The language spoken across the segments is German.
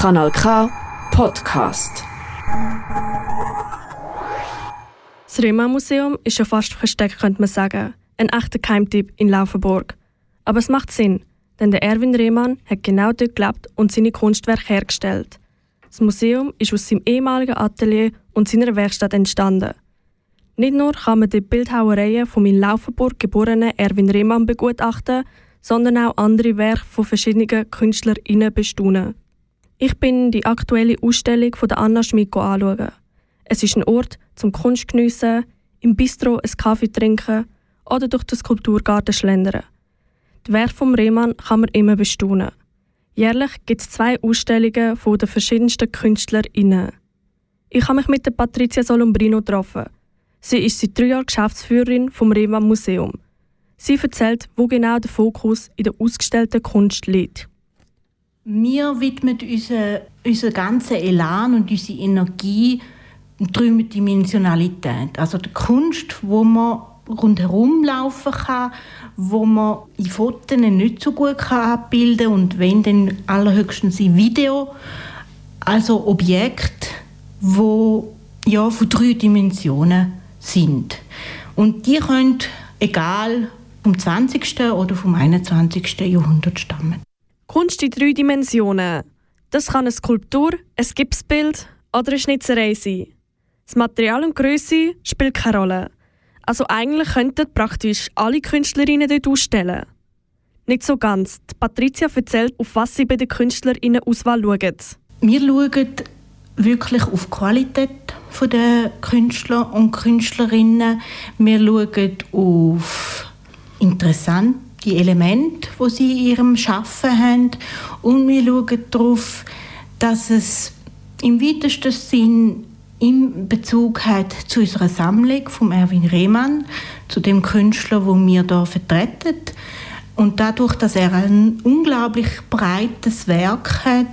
Kanal K Podcast. Das Rema-Museum ist schon fast versteckt, könnte man sagen. Ein echter Keimtipp in Laufenburg. Aber es macht Sinn, denn der Erwin Rehmann hat genau dort gelebt und seine Kunstwerke hergestellt. Das Museum ist aus seinem ehemaligen Atelier und seiner Werkstatt entstanden. Nicht nur kann man die Bildhauereien vom in Laufenburg geborenen Erwin Rehmann begutachten, sondern auch andere Werke von verschiedenen KünstlerInnen bestaunen. Ich bin die aktuelle Ausstellung von der Anna Schmid anschauen. Es ist ein Ort zum Kunst geniessen, im Bistro einen Kaffee trinken oder durch den Skulpturgarten schlendern. Die Werke vom Rehmann kann man immer bestaunen. Jährlich gibt es zwei Ausstellungen von den verschiedensten KünstlerInnen. Ich habe mich mit der Patricia Solombrino getroffen. Sie ist seit drei Jahren Geschäftsführerin vom Rehmann Museum. Sie erzählt, wo genau der Fokus in der ausgestellten Kunst liegt. Wir widmen unseren, unseren ganzen Elan und unsere Energie Dreidimensionalität. Also die Kunst, wo man rundherum laufen kann, wo man in Fotos nicht so gut abbilden kann und wenn dann allerhöchstens in Video. Also Objekte, wo ja von drei Dimensionen sind. Und die können egal vom 20. oder vom 21. Jahrhundert stammen. Kunst in drei Dimensionen. Das kann eine Skulptur, ein Gipsbild oder eine Schnitzerei sein. Das Material und Größe spielt keine Rolle. Also eigentlich könnten praktisch alle Künstlerinnen dort ausstellen. Nicht so ganz. Die Patricia erzählt, auf was sie bei den Künstlerinnen Auswahl schauen. Wir schauen wirklich auf die Qualität der Künstler und Künstlerinnen. Wir schauen auf interessante Elemente, die sie in ihrem Schaffen haben. Und wir schauen darauf, dass es im weitesten Sinn im Bezug hat zu unserer Sammlung von Erwin Rehmann, zu dem Künstler, wo wir hier vertreten. Und dadurch, dass er ein unglaublich breites Werk hat,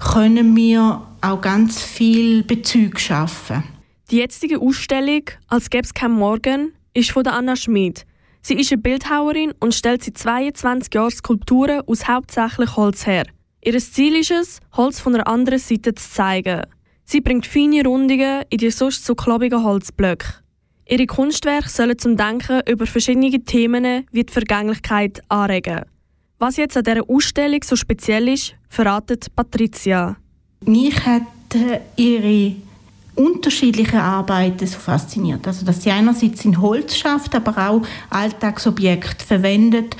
können wir auch ganz viel Bezug schaffen. Die jetzige Ausstellung «Als gäbe es kein Morgen» ist von Anna Schmid. Sie ist eine Bildhauerin und stellt seit 22 Jahren Skulpturen aus hauptsächlich Holz her. Ihr Ziel ist es, Holz von einer anderen Seite zu zeigen. Sie bringt feine Rundungen in die sonst so klobigen Holzblöcke. Ihre Kunstwerke sollen zum Denken über verschiedene Themen wie die Vergänglichkeit anregen. Was jetzt an dieser Ausstellung so speziell ist, verratet Patricia. Mich hat ihre unterschiedliche Arbeiten so fasziniert. Also, dass sie einerseits in Holz schafft, aber auch Alltagsobjekte verwendet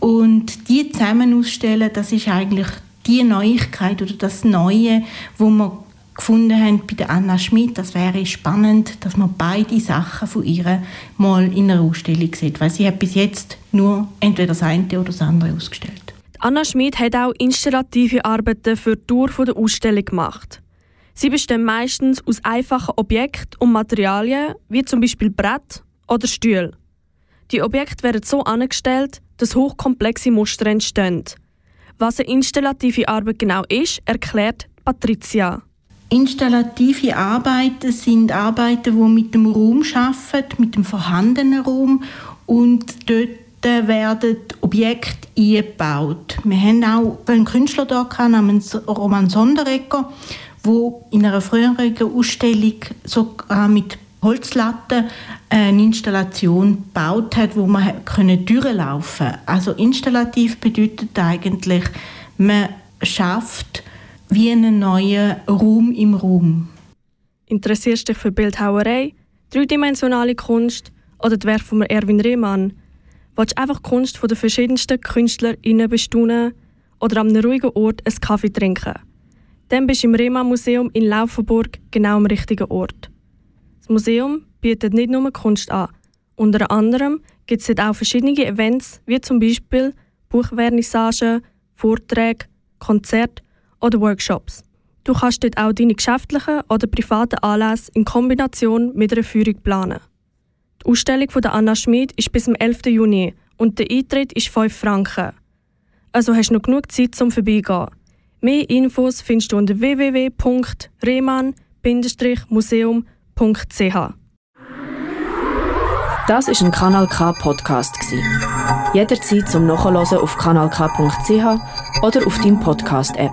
und die zusammen ausstellen, das ist eigentlich die Neuigkeit oder das Neue, wo wir gefunden haben bei der Anna Schmidt, das wäre spannend, dass man beide Sachen von ihr mal in einer Ausstellung sieht, weil sie hat bis jetzt nur entweder das eine oder das andere ausgestellt. Anna Schmidt hat auch installative Arbeiten für die Tour der Ausstellung gemacht. Sie bestehen meistens aus einfachen Objekten und Materialien, wie zum Beispiel Brett oder Stühle. Die Objekte werden so angestellt, dass hochkomplexe Muster entstehen. Was eine installative Arbeit genau ist, erklärt Patricia. Installative Arbeiten sind Arbeiten, die mit dem Raum arbeiten, mit dem vorhandenen Raum und dort werden Objekte eingebaut. Wir haben auch einen Künstler hier namens Roman Sonderegger, wo in einer früheren Ausstellung sogar mit Holzlatten eine Installation gebaut hat, wo man können durchlaufen konnte. Also installativ bedeutet eigentlich, man schafft wie einen neuen Raum im Raum. Interessierst du dich für Bildhauerei, dreidimensionale Kunst oder die Werke von Erwin Rehmann? Willst du einfach Kunst von den verschiedensten KünstlerInnen bestaunen oder an einem ruhigen Ort einen Kaffee trinken? Dann bist du im Rehmann-Museum in Laufenburg genau am richtigen Ort. Das Museum bietet nicht nur Kunst an. Unter anderem gibt es dort auch verschiedene Events, wie zum Beispiel Buchvernissagen, Vorträge, Konzerte oder Workshops. Du kannst dort auch deine geschäftlichen oder privaten Anlässe in Kombination mit einer Führung planen. Die Ausstellung von Anna Schmid ist bis zum 11. Juni und der Eintritt ist 5 Franken. Also hast du noch genug Zeit zum Vorbeigehen. Mehr Infos findest du unter www.rehmann-museum.ch. Das ist ein Kanal K Podcast Jederzeit zum Nachhören auf kanalk.ch oder auf deinem Podcast App.